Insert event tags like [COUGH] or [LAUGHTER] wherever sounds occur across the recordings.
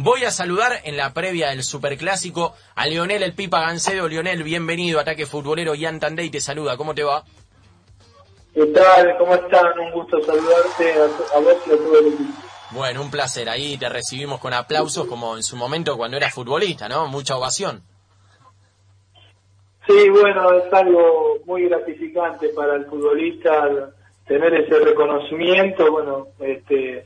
Voy a saludar en la previa del Superclásico a Lionel El Pipa Gancedo. Lionel, bienvenido, Ataque Futbolero. Ian Tandey te saluda, ¿cómo te va? ¿Qué tal? ¿Cómo están? Un gusto saludarte a, vos y a todo el equipo. Bueno, un placer. Ahí te recibimos con aplausos como en su momento cuando eras futbolista, ¿no? Mucha ovación. Sí, bueno, es algo muy gratificante para el futbolista tener ese reconocimiento. Bueno, este,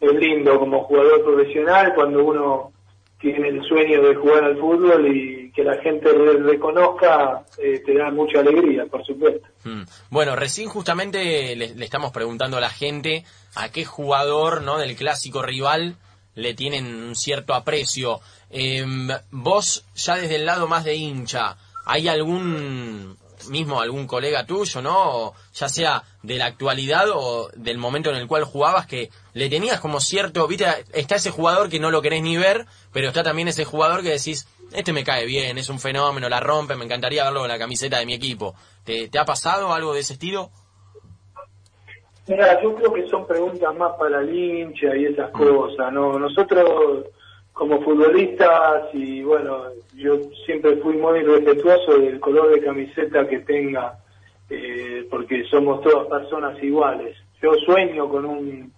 es lindo como jugador profesional cuando uno tiene el sueño de jugar al fútbol y que la gente reconozca, eh, te da mucha alegría, por supuesto. Mm. Bueno, recién justamente le, estamos preguntando a la gente a qué jugador no del clásico rival le tienen un cierto aprecio. Em, vos, ya desde el lado más de hincha, ¿hay algún mismo algún colega tuyo, ¿no? ya sea de la actualidad o del momento en el cual jugabas que le tenías como cierto, viste, está ese jugador que no lo querés ni ver, pero está también ese jugador que decís, este me cae bien, es un fenómeno, la rompe, me encantaría verlo con la camiseta de mi equipo. ¿Te, te ha pasado algo de ese estilo? Mira, yo creo que son preguntas más para el hincha y esas cosas, ¿no? Nosotros como futbolistas y bueno, yo siempre fui muy respetuoso del color de camiseta que tenga, eh, porque somos todas personas iguales. Yo sueño con un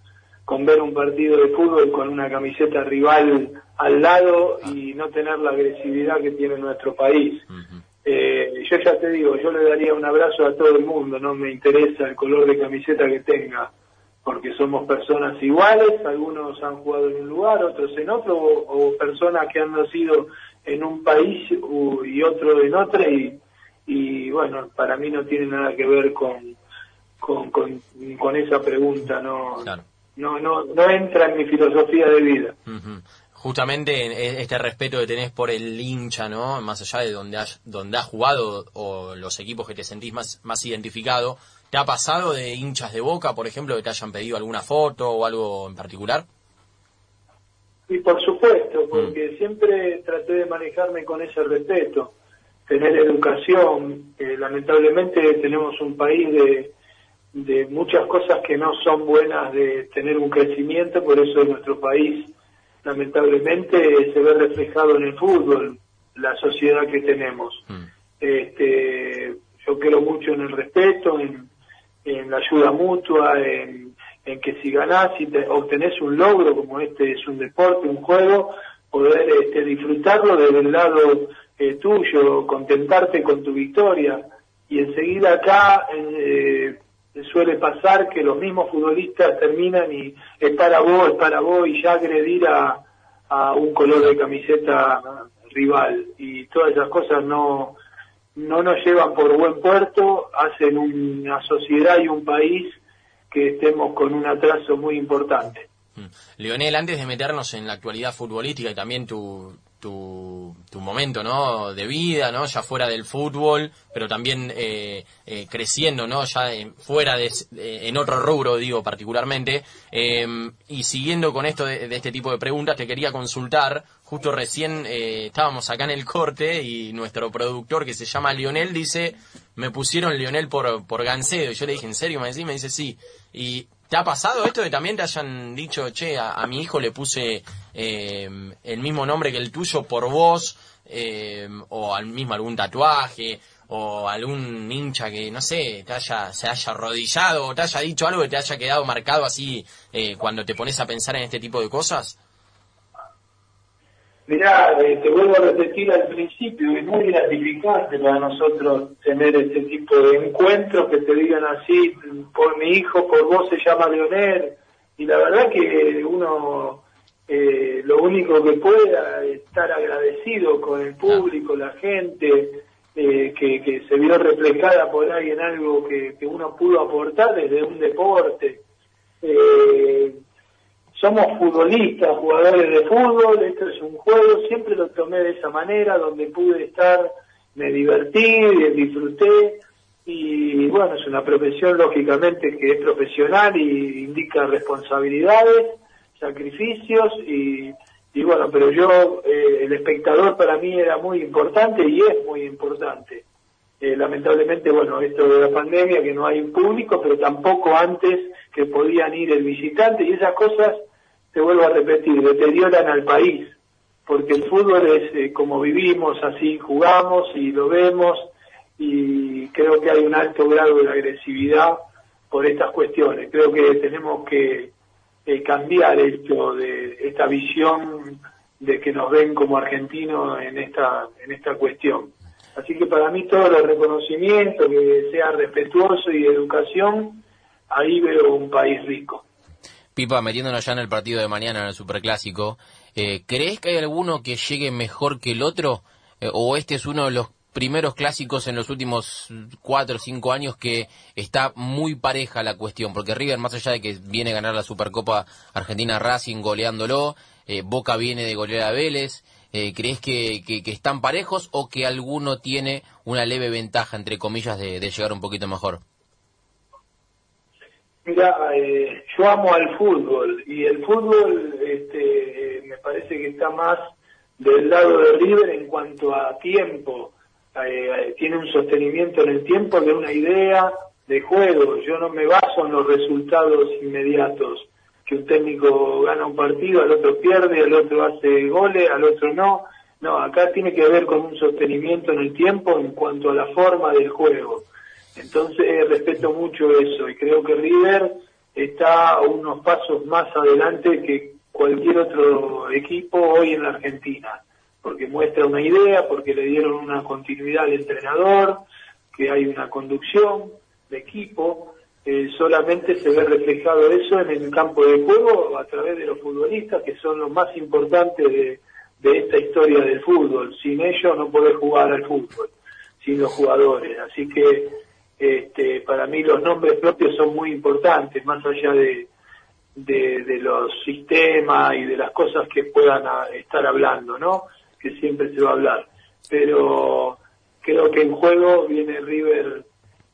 con ver un partido de fútbol con una camiseta rival al lado y no tener la agresividad que tiene nuestro país. Eh, yo ya te digo, yo le daría un abrazo a todo el mundo, no me interesa el color de camiseta que tenga porque somos personas iguales, algunos han jugado en un lugar, otros en otro, o, personas que han nacido en un país y otro en otro, y, bueno, para mí no tiene nada que ver con, con, esa pregunta, no, no, no, no entra en mi filosofía de vida. Justamente este respeto que tenés por el hincha, ¿no? Más allá de donde has, donde has jugado o los equipos que te sentís más, más identificado, ¿Te ha pasado de hinchas de boca, por ejemplo, que te hayan pedido alguna foto o algo en particular? Y por supuesto, porque mm. siempre traté de manejarme con ese respeto, tener educación. Eh, lamentablemente tenemos un país de, de muchas cosas que no son buenas de tener un crecimiento, por eso nuestro país lamentablemente se ve reflejado en el fútbol, la sociedad que tenemos. Mm. Este, yo creo mucho en el respeto, en, en la ayuda mutua, en, que si ganás y te, obtenés un logro, como este es un deporte, un juego, poder este, disfrutarlo desde el lado eh, tuyo, contentarte con tu victoria. Y enseguida acá eh, suele pasar que los mismos futbolistas terminan y es para vos, es para vos, y ya agredir a, a un color de camiseta rival. Y todas esas cosas no, no nos llevan por buen puerto, hacen una sociedad y un país que estemos con un atraso muy importante. Mm. Leonel, antes de meternos en la actualidad futbolística y también tu, tu, tu, momento ¿no? de vida, ¿no? ya fuera del fútbol, pero también eh, eh, creciendo, ¿no? ya fuera de, en otro rubro, digo particularmente, em, y siguiendo con esto de, este tipo de preguntas, te quería consultar, justo recién eh, estábamos acá en el corte y nuestro productor que se llama Lionel dice, me pusieron Lionel por, por Gancedo, y yo le dije, ¿en serio? Me, me dice, sí, y ¿Te ha pasado esto de también te hayan dicho, che, a, mi hijo le puse eh, el mismo nombre que el tuyo por vos, eh, o al mismo algún tatuaje, o algún hincha que, no sé, te haya, se haya arrodillado, o te haya dicho algo que te haya quedado marcado así eh, cuando te pones a pensar en este tipo de cosas? Mirá, eh, te vuelvo a repetir al principio, es muy gratificante para nosotros tener este tipo de encuentros que te digan así, por mi hijo, por vos se llama Leonel, y la verdad que uno eh, lo único que pueda es estar agradecido con el público, la gente, eh, que, que, se vio reflejada por ahí en algo que, que uno pudo aportar desde un deporte. Eh, somos futbolistas, jugadores de fútbol, esto es un juego, siempre lo tomé de esa manera, donde pude estar, me divertí, disfruté, y bueno, es una profesión lógicamente que es profesional y indica responsabilidades, sacrificios, y, y bueno, pero yo, eh, el espectador para mí era muy importante y es muy importante. Eh, lamentablemente, bueno, esto de la pandemia, que no hay público, pero tampoco antes que podían ir el visitante y esas cosas, te vuelvo a repetir, deterioran al país. porque el fútbol es eh, como vivimos, así jugamos y lo vemos y creo que hay un alto grado de agresividad por estas cuestiones. Creo que tenemos que eh, cambiar esto de esta visión de que nos ven como argentinos en esta en esta cuestión. Así que para mí todo el reconocimiento, que sea respetuoso y educación, ahí veo un país rico. Pipa, metiéndonos ya en el partido de mañana, en el Superclásico, eh, ¿crees que hay alguno que llegue mejor que el otro? Eh, ¿O este es uno de los primeros clásicos en los últimos cuatro o cinco años que está muy pareja la cuestión? Porque River, más allá de que viene a ganar la Supercopa Argentina Racing goleándolo, eh, Boca viene de golear a Vélez, eh, ¿crees que, están parejos o que alguno tiene una leve ventaja, entre comillas, de, llegar un poquito mejor? Mira, eh, yo amo al fútbol y el fútbol este, me parece que está más del lado de River en cuanto a tiempo. Eh, tiene un sostenimiento en el tiempo de una idea de juego. Yo no me baso en los resultados inmediatos que un técnico gana un partido, al otro pierde, al otro hace goles, al otro no. No, acá tiene que ver con un sostenimiento en el tiempo en cuanto a la forma del juego. Entonces respeto mucho eso y creo que River está unos pasos más adelante que cualquier otro equipo hoy en la Argentina, porque muestra una idea, porque le dieron una continuidad al entrenador, que hay una conducción de equipo, eh, solamente se ve reflejado eso en el campo de juego a través de los futbolistas, que son los más importantes de, esta historia del fútbol. Sin ellos no podés jugar al fútbol, sin los jugadores. Así que este, para mí los nombres propios son muy importantes, más allá de, de, los sistemas y de las cosas que puedan estar hablando, ¿no? Que siempre se va a hablar. Pero creo que en juego viene River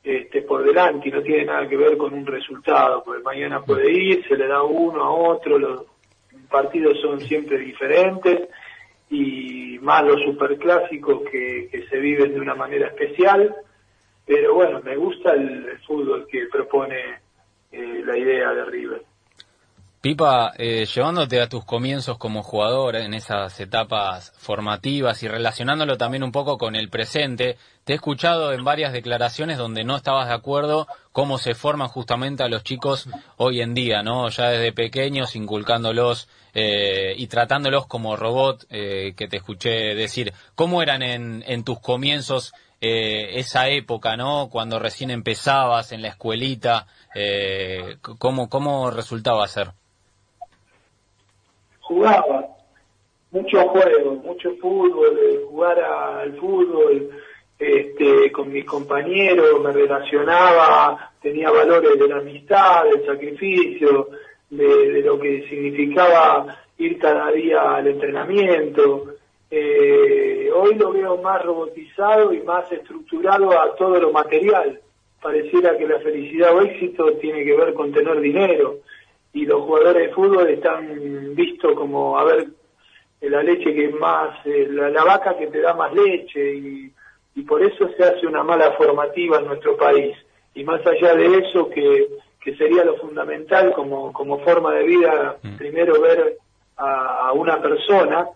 este, por delante y no tiene nada que ver con un resultado, porque mañana puede ir, se le da uno a otro, los partidos son siempre diferentes y más los superclásicos que, que se viven de una manera especial, pero bueno, me gusta el, fútbol que propone eh, la idea de River. Pipa, eh, llevándote a tus comienzos como jugador en esas etapas formativas y relacionándolo también un poco con el presente, te he escuchado en varias declaraciones donde no estabas de acuerdo cómo se forman justamente a los chicos hoy en día, ¿no? Ya desde pequeños, inculcándolos eh, y tratándolos como robot, eh, que te escuché decir. ¿Cómo eran en, tus comienzos esa época, ¿no? Cuando recién empezabas en la escuelita, ¿cómo, ¿cómo resultaba ser? Jugaba mucho juego, mucho fútbol, jugar al fútbol este, con mis compañeros, me relacionaba, tenía valores de la amistad, del sacrificio, de, lo que significaba ir cada día al entrenamiento. Eh, hoy lo veo más robotizado y más estructurado a todo lo material. Pareciera que la felicidad o éxito tiene que ver con tener dinero y los jugadores de fútbol están vistos como, a ver, la leche que más, eh, la, vaca que te da más leche y, y por eso se hace una mala formativa en nuestro país. Y más allá de eso, que, que sería lo fundamental como, como forma de vida, mm. primero ver a, a una persona,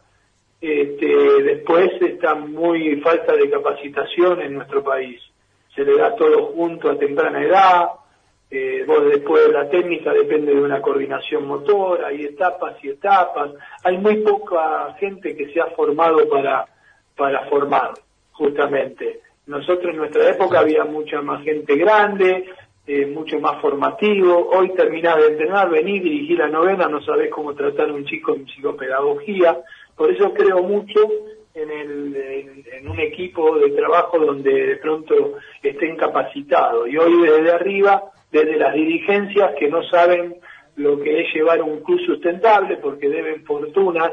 este, después está muy falta de capacitación en nuestro país. Se le da todo junto a temprana edad, eh, vos después la técnica depende de una coordinación motora, hay etapas y etapas, hay muy poca gente que se ha formado para, para formar, justamente. Nosotros en nuestra época había mucha más gente grande, eh, mucho más formativo, hoy terminás de entrenar, venir, dirigir la novena, no sabés cómo tratar a un chico en psicopedagogía, por eso creo mucho en, el, en, un equipo de trabajo donde de pronto estén capacitados. Y hoy desde arriba desde las dirigencias que no saben lo que es llevar un club sustentable porque deben fortunas,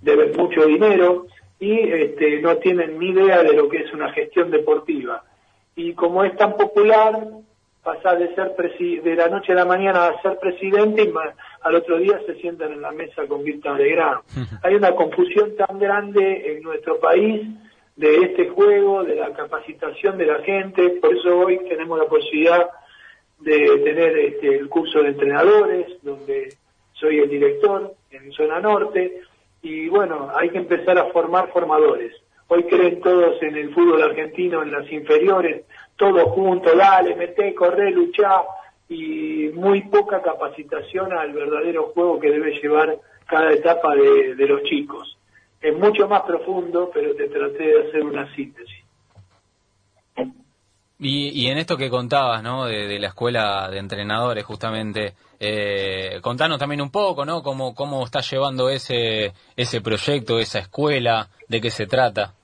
deben mucho dinero y este, no tienen ni idea de lo que es una gestión deportiva. Y como es tan popular, pasar de ser de la noche a la mañana a ser presidente y al otro día se sientan en la mesa con Víctor Alegrán. Hay una confusión tan grande en nuestro país de este juego, de la capacitación de la gente, por eso hoy tenemos la posibilidad de tener este, el curso de entrenadores, donde soy el director en zona norte, y bueno, hay que empezar a formar formadores. Hoy creen todos en el fútbol argentino, en las inferiores, todos juntos, dale, mete, corre, luchá, y muy poca capacitación al verdadero juego que debe llevar cada etapa de, de los chicos. Es mucho más profundo, pero te traté de hacer una síntesis. Y, y en esto que contabas, ¿no? De, la escuela de entrenadores, justamente, eh, contanos también un poco, ¿no? Cómo, cómo estás llevando ese, ese proyecto, esa escuela, de qué se trata.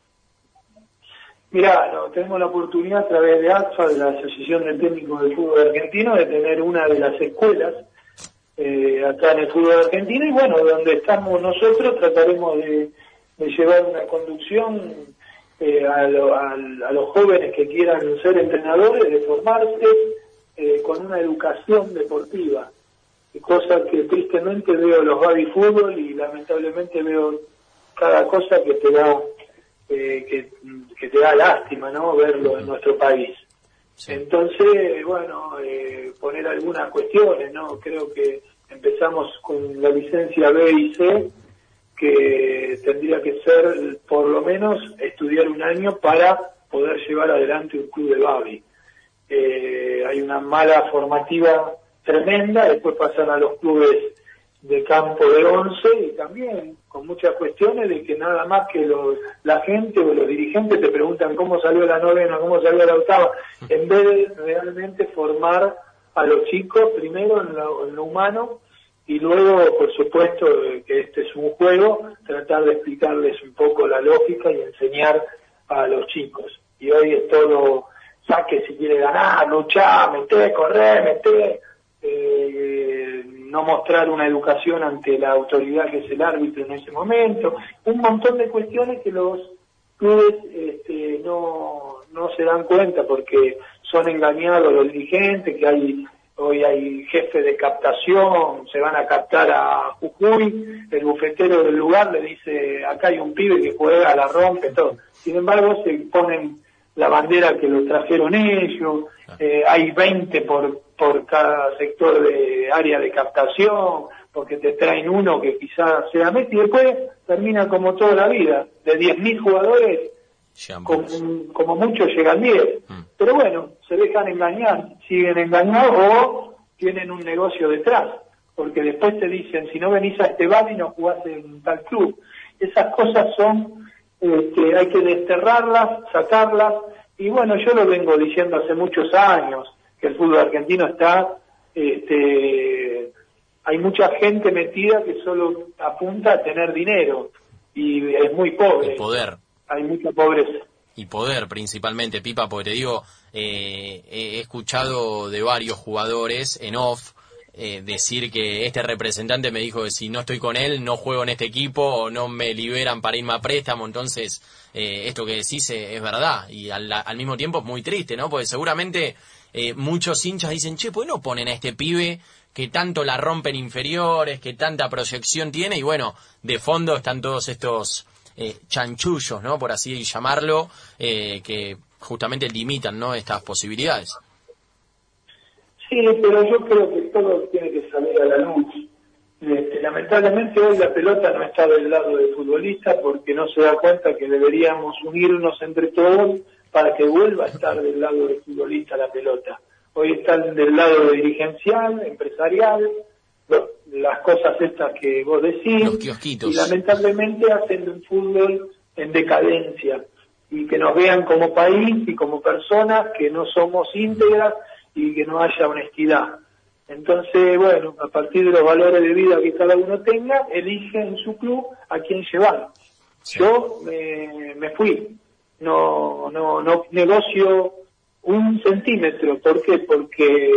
Mirá, no, tenemos la oportunidad a través de AXA, de la Asociación de Técnicos del Fútbol Argentino, de tener una de las escuelas eh, acá en el fútbol argentino y bueno, donde estamos nosotros trataremos de, de llevar una conducción eh, a, los jóvenes que quieran ser entrenadores, de formarse eh, con una educación deportiva, cosa que tristemente veo los baby fútbol y lamentablemente veo cada cosa que te da eh, que, te da lástima no verlo en nuestro país. Entonces, bueno, poner algunas cuestiones, ¿no? Creo que empezamos con la licencia B y C que tendría que ser por lo menos estudiar un año para poder llevar adelante un club de Babi. Eh, hay una mala formativa tremenda, después pasan a los clubes de campo de once y también con muchas cuestiones de que nada más que los, la gente o los dirigentes te preguntan cómo salió la novena, cómo salió la octava, en vez de realmente formar a los chicos primero en lo humano y luego, por supuesto, que este es un juego, tratar de explicarles un poco la lógica y enseñar a los chicos. Y hoy es todo, saque si quiere ganar, luchar, meter, correr, meter, eh, no mostrar una educación ante la autoridad que es el árbitro en ese momento, un montón de cuestiones que los clubes este, no, no se dan cuenta porque son engañados los dirigentes, que hay hoy hay jefe de captación, se van a captar a Jujuy, el bufetero del lugar le dice, acá hay un pibe que juega, la rompe, todo. Sin embargo, se ponen la bandera que lo trajeron ellos, eh, hay 20 por, por cada sector de área de captación, porque te traen uno que quizás sea Messi, y después termina como toda la vida, de 10.000 jugadores, como, como mucho llegan 10. Mm. Pero bueno, se dejan engañar, siguen engañados o tienen un negocio detrás, porque después te dicen, si no venís a este bar y no jugás en tal club. Esas cosas son, que este, hay que desterrarlas, sacarlas, y bueno, yo lo vengo diciendo hace muchos años, que el fútbol argentino está, este, hay mucha gente metida que solo apunta a tener dinero, y es muy pobre. poder hay mucha pobreza. Y poder principalmente, Pipa, porque te digo, eh, he escuchado de varios jugadores en off eh, decir que este representante me dijo que si no estoy con él no juego en este equipo o no me liberan para irme a préstamo, entonces eh, esto que decís es verdad. Y al, al, mismo tiempo es muy triste, ¿no? Porque seguramente muchos hinchas dicen, che, pues no ponen a este pibe que tanto la rompen inferiores, que tanta proyección tiene y bueno, de fondo están todos estos eh, chanchullos, ¿no? Por así llamarlo, eh, que justamente limitan, ¿no? Estas posibilidades. Sí, pero yo creo que todo tiene que salir a la luz. Este, lamentablemente hoy la pelota no está del lado del futbolista porque no se da cuenta que deberíamos unirnos entre todos para que vuelva a estar del lado del futbolista la pelota. Hoy están del lado dirigencial, empresarial, las cosas estas que vos decís. Y lamentablemente hacen un fútbol en decadencia y que nos vean como país y como personas que no somos íntegras y que no haya honestidad. Entonces, bueno, a partir de los valores de vida que cada uno tenga, elige en su club a quién llevar. Yo me, me fui, no, no, no negocio un centímetro. ¿Por qué? Porque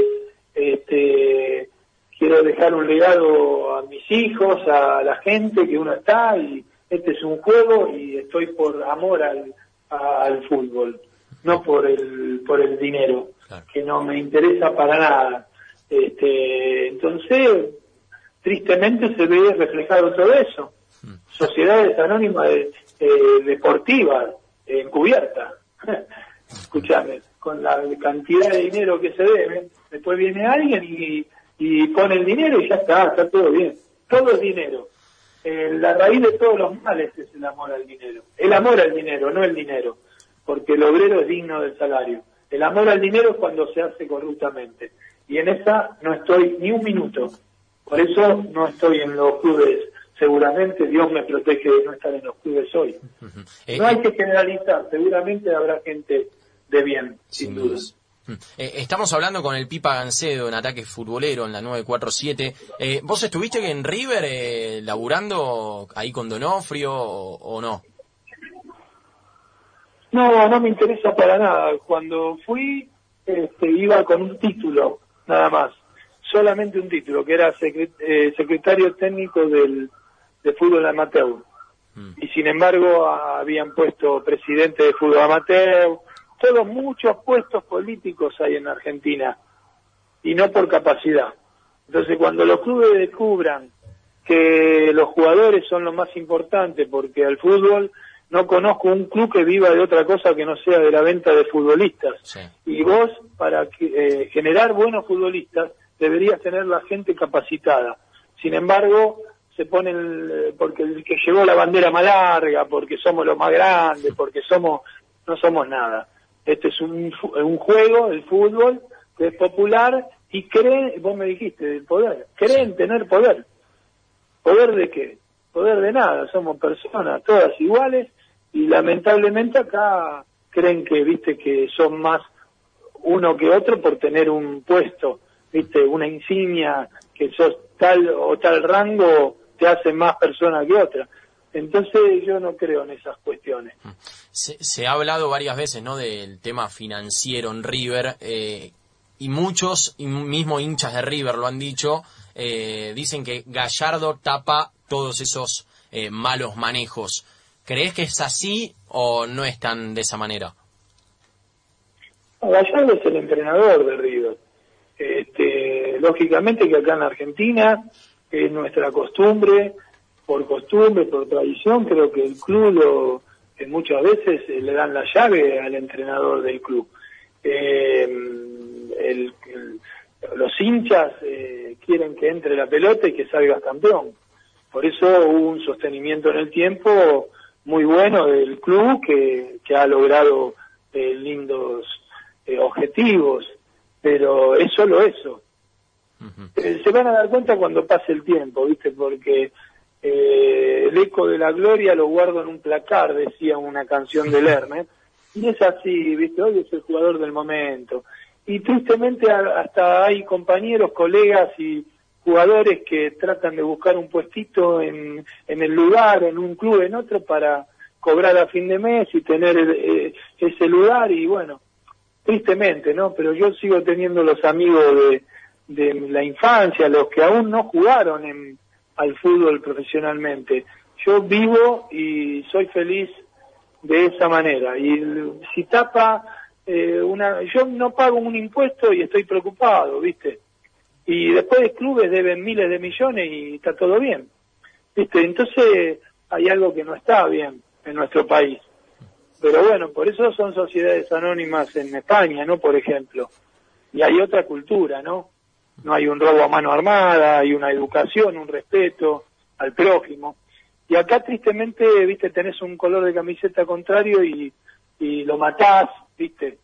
este, quiero dejar un legado a mis hijos, a la gente que uno está y este es un juego y estoy por amor al, al fútbol, no por el por el dinero, que no me interesa para nada. Este, entonces, tristemente se ve reflejado todo eso. Hmm. Sociedades anónimas de, deportivas encubiertas. [LAUGHS] Escúchame, con la cantidad de dinero que se debe, después viene alguien y y pone el dinero y ya está, está todo bien. Todo es dinero. Eh, la raíz de todos los males es el amor al dinero. El amor al dinero, no el dinero, porque el obrero es digno del salario. El amor al dinero es cuando se hace corruptamente. Y en esa no estoy ni un minuto. Por eso no estoy en los clubes. Seguramente Dios me protege de no estar en los clubes hoy. No hay que generalizar. Seguramente habrá gente de bien, sin, duda. Eh, estamos hablando con el Pipa Gancedo en ataque futbolero en la 947. Eh, ¿Vos estuviste en River eh, laburando ahí con Donofrio o, no? No, no me interesa para nada. Cuando fui, este, iba con un título, nada más. Solamente un título, que era eh, secretario técnico del, de fútbol amateur. Mm. Y sin embargo, habían puesto presidente de fútbol amateur, todos muchos puestos políticos hay en Argentina y no por capacidad. Entonces cuando los clubes descubran que los jugadores son lo más importante, porque al fútbol no conozco un club que viva de otra cosa que no sea de la venta de futbolistas. Y vos, para eh, generar buenos futbolistas, deberías tener la gente capacitada. Sin embargo, se ponen, eh, porque el que llevó la bandera más larga, porque somos los más grandes, porque somos, no somos nada. Este es un, un juego, el fútbol, que es popular y creen, vos me dijiste, del poder, creen tener poder. ¿Poder de qué? Poder de nada, somos personas, todas iguales y lamentablemente acá creen que, viste, que son más uno que otro por tener un puesto, viste, una insignia, que sos tal o tal rango, te hace más persona que otra. Entonces yo no creo en esas cuestiones. Se, ha hablado varias veces ¿no? del tema financiero en River eh, y muchos, y mismo hinchas de River lo han dicho, eh, dicen que Gallardo tapa todos esos eh, malos manejos. ¿Crees que es así o no es tan de esa manera? Gallardo es el entrenador de River. Este, lógicamente que acá en Argentina es nuestra costumbre por costumbre, por tradición, creo que el club lo, que muchas veces eh, le dan la llave al entrenador del club. Eh, los hinchas eh, quieren que entre la pelota y que salga campeón. Por eso hubo un sostenimiento en el tiempo muy bueno del club que, que ha logrado lindos objetivos, pero es solo eso. se van a dar cuenta cuando pase el tiempo, ¿viste? Porque eh, el eco de la gloria lo guardo en un placar, decía una canción de Lerner, y es así, ¿viste? Hoy es el jugador del momento. Y tristemente hasta hay compañeros, colegas y jugadores que tratan de buscar un puestito en, en el lugar, en un club, en otro, para cobrar a fin de mes y tener eh, ese lugar y bueno, tristemente, ¿no? Pero yo sigo teniendo los amigos de, de la infancia, los que aún no jugaron en, al fútbol profesionalmente. Yo vivo y soy feliz de esa manera. Y si tapa eh, una, yo no pago un impuesto y estoy preocupado, ¿viste? Y después de clubes deben miles de millones y está todo bien, ¿viste? Entonces hay algo que no está bien en nuestro país. Pero bueno, por eso son sociedades anónimas en España, ¿no? Por ejemplo. Y hay otra cultura, ¿no? No hay un robo a mano armada, hay una educación, un respeto al prójimo. Y acá tristemente, viste, tenés un color de camiseta contrario y, y lo matás, viste.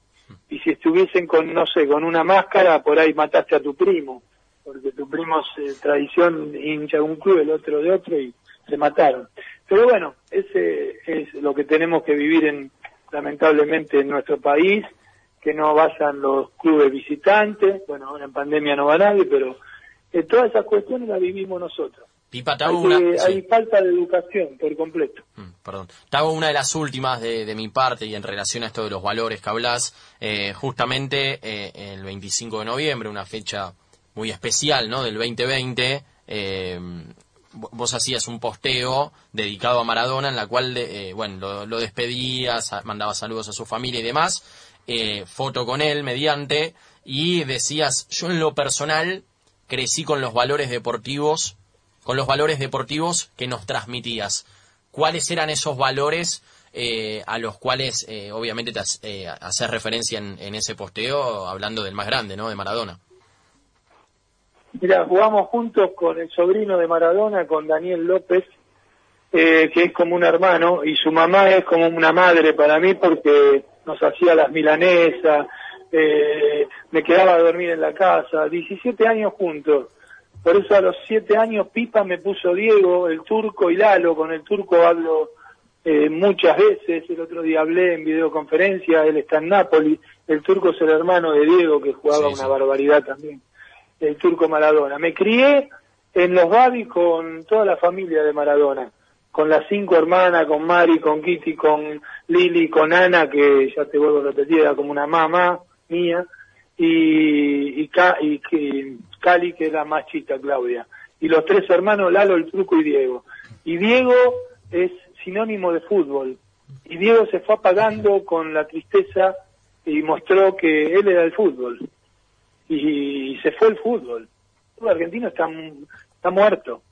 Y si estuviesen con, no sé, con una máscara, por ahí mataste a tu primo, porque tu primo es tradición hincha de un club, el otro de otro y se mataron. Pero bueno, ese es lo que tenemos que vivir en, lamentablemente en nuestro país que no vayan los clubes visitantes, bueno, ahora en pandemia no va nadie, pero eh, todas esas cuestiones las vivimos nosotros. Pipa, te una... hay falta de educación por completo. Mm, perdón. Te hago una de las últimas de, mi parte y en relación a esto de los valores que hablas. Eh, justamente eh, el 25 de noviembre, una fecha muy especial, ¿no? Del 2020, eh, vos hacías un posteo dedicado a Maradona en la cual, bueno, lo, lo, despedías, mandabas saludos a su familia y demás eh, foto con él mediante, y decías, yo en lo personal crecí con los valores deportivos, con los valores deportivos que nos transmitías. ¿Cuáles eran esos valores eh, a los cuales eh, obviamente te eh, haces referencia en, en, ese posteo, hablando del más grande, ¿no? De Maradona. Mira, jugamos juntos con el sobrino de Maradona, con Daniel López, que es como un hermano, y su mamá es como una madre para mí porque nos hacía las milanesas, eh, me quedaba a dormir en la casa, 17 años juntos. Por eso a los 7 años Pipa me puso Diego, el turco y Lalo, con el turco hablo eh, muchas veces, el otro día hablé en videoconferencia, él está en Nápoles, el turco es el hermano de Diego que jugaba una barbaridad también, el turco Maradona. Me crié en los Babis con toda la familia de Maradona, con las cinco hermanas, con Mari, con Kitty, con Lili, con Ana, que ya te vuelvo a repetir, era como una mamá mía, y, y, y, Cali, que es la más chita, Claudia. Y los tres hermanos, Lalo, el Turco y Diego. Y Diego es sinónimo de fútbol. Y Diego se fue apagando con la tristeza y mostró que él era el fútbol. Y, se fue el fútbol. El argentino está muerto.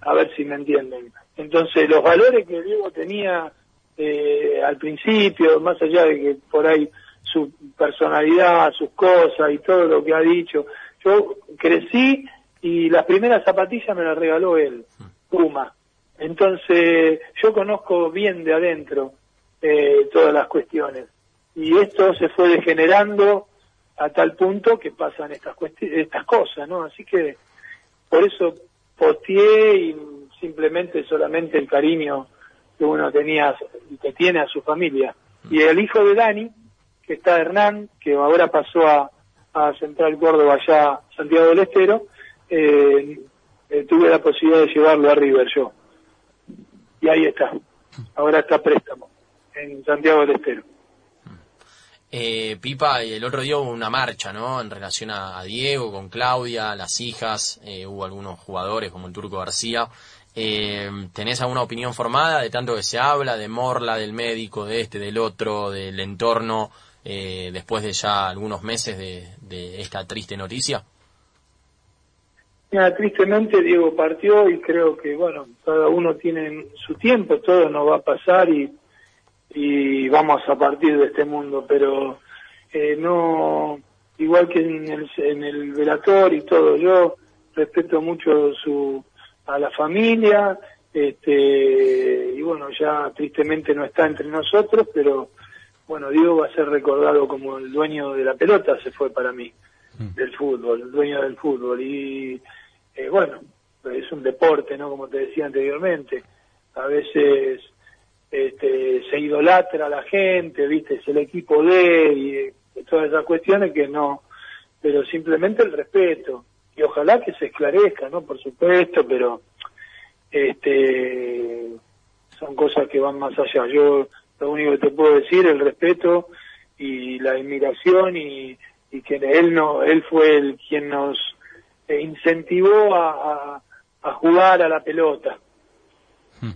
A ver si me entienden. Entonces, los valores que Diego tenía eh, al principio, más allá de que por ahí su personalidad, sus cosas y todo lo que ha dicho, yo crecí y las primeras zapatillas me las regaló él, Puma. Entonces, yo conozco bien de adentro eh, todas las cuestiones. Y esto se fue degenerando a tal punto que pasan estas, estas cosas, ¿no? Así que por eso posteé y simplemente solamente el cariño que uno tenía y que tiene a su familia. Y el hijo de Dani, que está Hernán, que ahora pasó a, a Central Córdoba, allá Santiago del Estero, eh, eh, tuve la posibilidad de llevarlo a River yo y ahí está. Ahora está préstamo en Santiago del Estero. Eh, Pipa, el otro día hubo una marcha, ¿no? En relación a, Diego, con Claudia, las hijas, eh, hubo algunos jugadores como el Turco García. Eh, ¿Tenés alguna opinión formada de tanto que se habla, de Morla, del médico, de este, del otro, del entorno, eh, después de ya algunos meses de esta triste noticia? tristemente Diego partió y creo que, bueno, cada uno tiene su tiempo, todo nos va a pasar y, y vamos a partir de este mundo, pero eh, no, igual que en el, en el velator y todo, yo respeto mucho su, a la familia, este, y bueno, ya tristemente no está entre nosotros, pero bueno, Diego va a ser recordado como el dueño de la pelota, se fue para mí, mm. del fútbol, el dueño del fútbol, y eh, bueno, es un deporte, ¿no? Como te decía anteriormente, a veces este, se idolatra a la gente, viste, es el equipo de y, y todas esas cuestiones que no, pero simplemente el respeto y ojalá que se esclarezca, ¿no? Por supuesto, pero este son cosas que van más allá. Yo lo único que te puedo decir, el respeto y la admiración y, y que él no, él fue el quien nos incentivó a, jugar a la pelota. Hmm.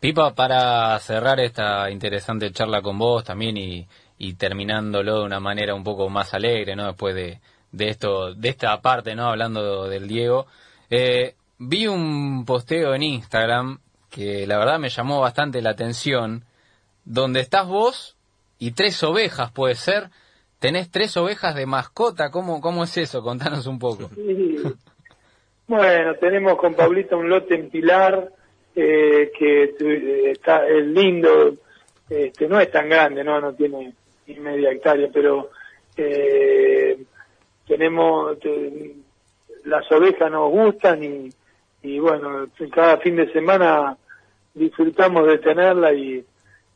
Pipa, para cerrar esta interesante charla con vos también y, terminándolo de una manera un poco más alegre, ¿no? Después de, de esto, de esta parte, ¿no? Hablando del Diego, eh, vi un posteo en Instagram que la verdad me llamó bastante la atención, donde estás vos y tres ovejas, puede ser, tenés tres ovejas de mascota, ¿cómo, cómo es eso? Contanos un poco. Bueno, tenemos con Pablito un lote en Pilar, eh, que eh, está es lindo, este, no es tan grande, no, no tiene ni media hectárea, pero eh, tenemos, las ovejas nos gustan y, y bueno, cada fin de semana disfrutamos de tenerla y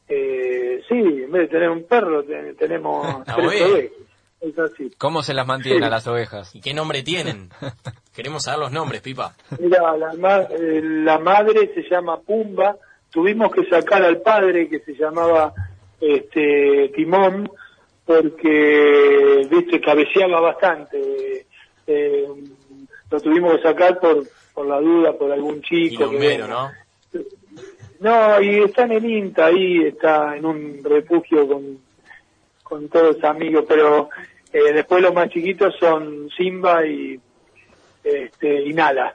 eh, sí, en vez de tener un perro, tenemos tres ovejas. Es así. ¿Cómo se las mantienen a las ovejas? ¿Y qué nombre tienen? [LAUGHS] Queremos saber los nombres, Pipa. Mira, la, eh, la madre se llama Pumba. Tuvimos que sacar al padre que se llamaba este Timón porque, viste, cabeceaba bastante. Eh, lo tuvimos que sacar por, por la duda, por algún chico. Y ¿no? No, y está en el INTA, ahí está en un refugio con, con todos amigos, pero eh, después los más chiquitos son Simba y, este, y Nala.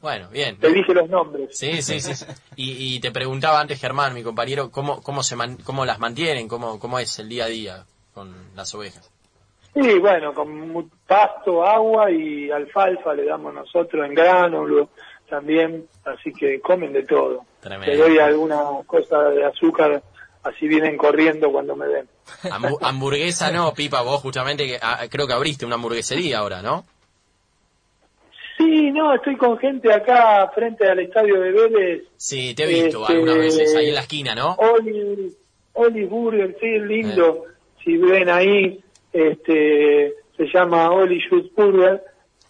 Bueno, bien. Te dije los nombres. Sí, sí, sí. Y, y te preguntaba antes, Germán, mi compañero, ¿cómo, cómo, se cómo las mantienen? ¿Cómo, ¿Cómo es el día a día con las ovejas? Sí, bueno, con pasto, agua y alfalfa le damos nosotros en grano, también, así que comen de todo. Tremendo. Le doy alguna cosa de azúcar, así vienen corriendo cuando me ven. Hambu- hamburguesa no, Pipa, vos justamente que, ah, creo que abriste una hamburguesería ahora, ¿no? Sí, no, estoy con gente acá frente al estadio de Vélez. Sí, te he visto Este, algunas veces, ahí en la esquina, ¿no? Oli, Oli Burger, sí, lindo. Si ven ahí, este, se llama Oli Shoot Burger,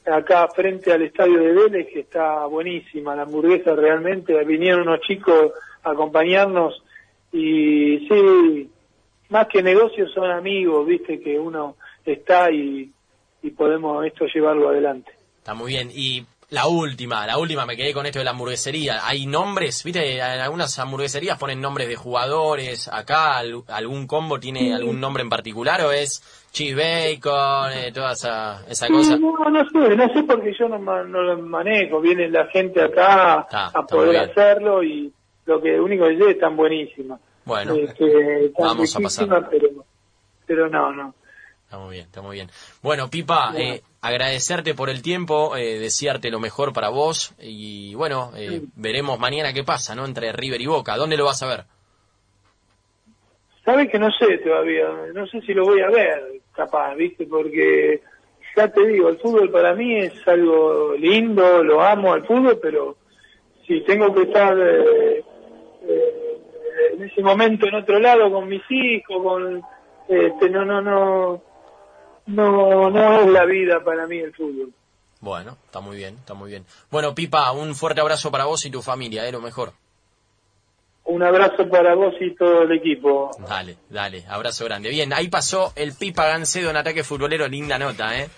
acá frente al estadio de Vélez, que está buenísima la hamburguesa realmente. Vinieron unos chicos a acompañarnos y sí, más que negocios son amigos, viste, que uno está y, y podemos esto llevarlo adelante. Está muy bien. Y la última, la última, me quedé con esto de la hamburguesería. ¿Hay nombres? ¿Viste? En algunas hamburgueserías ponen nombres de jugadores. Acá al- algún combo tiene algún nombre en particular o es cheese bacon, eh, toda esa, esa cosa. No, no sé, no sé porque yo no, no lo manejo. Viene la gente acá Está, a poder hacerlo y lo que único que sé están buenísimas. Bueno, Este, vamos a pasar. pero no, no. Está muy bien, está muy bien. Bueno, Pipa, Bueno. eh, agradecerte por el tiempo, eh, desearte lo mejor para vos y bueno, eh, veremos mañana qué pasa, ¿no? Entre River y Boca. ¿Dónde lo vas a ver? Sabes que no sé todavía, no sé si lo voy a ver, capaz, ¿viste? Porque ya te digo, el fútbol para mí es algo lindo, lo amo al fútbol, pero si tengo que estar eh, eh, en ese momento en otro lado con mis hijos, con este, no, no, no, no, no es la vida para mí el fútbol. Bueno, está muy bien, está muy bien. Bueno, Pipa, un fuerte abrazo para vos y tu familia, eh, lo mejor. Un abrazo para vos y todo el equipo. Dale, dale, abrazo grande. Bien, ahí pasó el Pipa Gancedo en ataque futbolero, linda nota, ¿eh?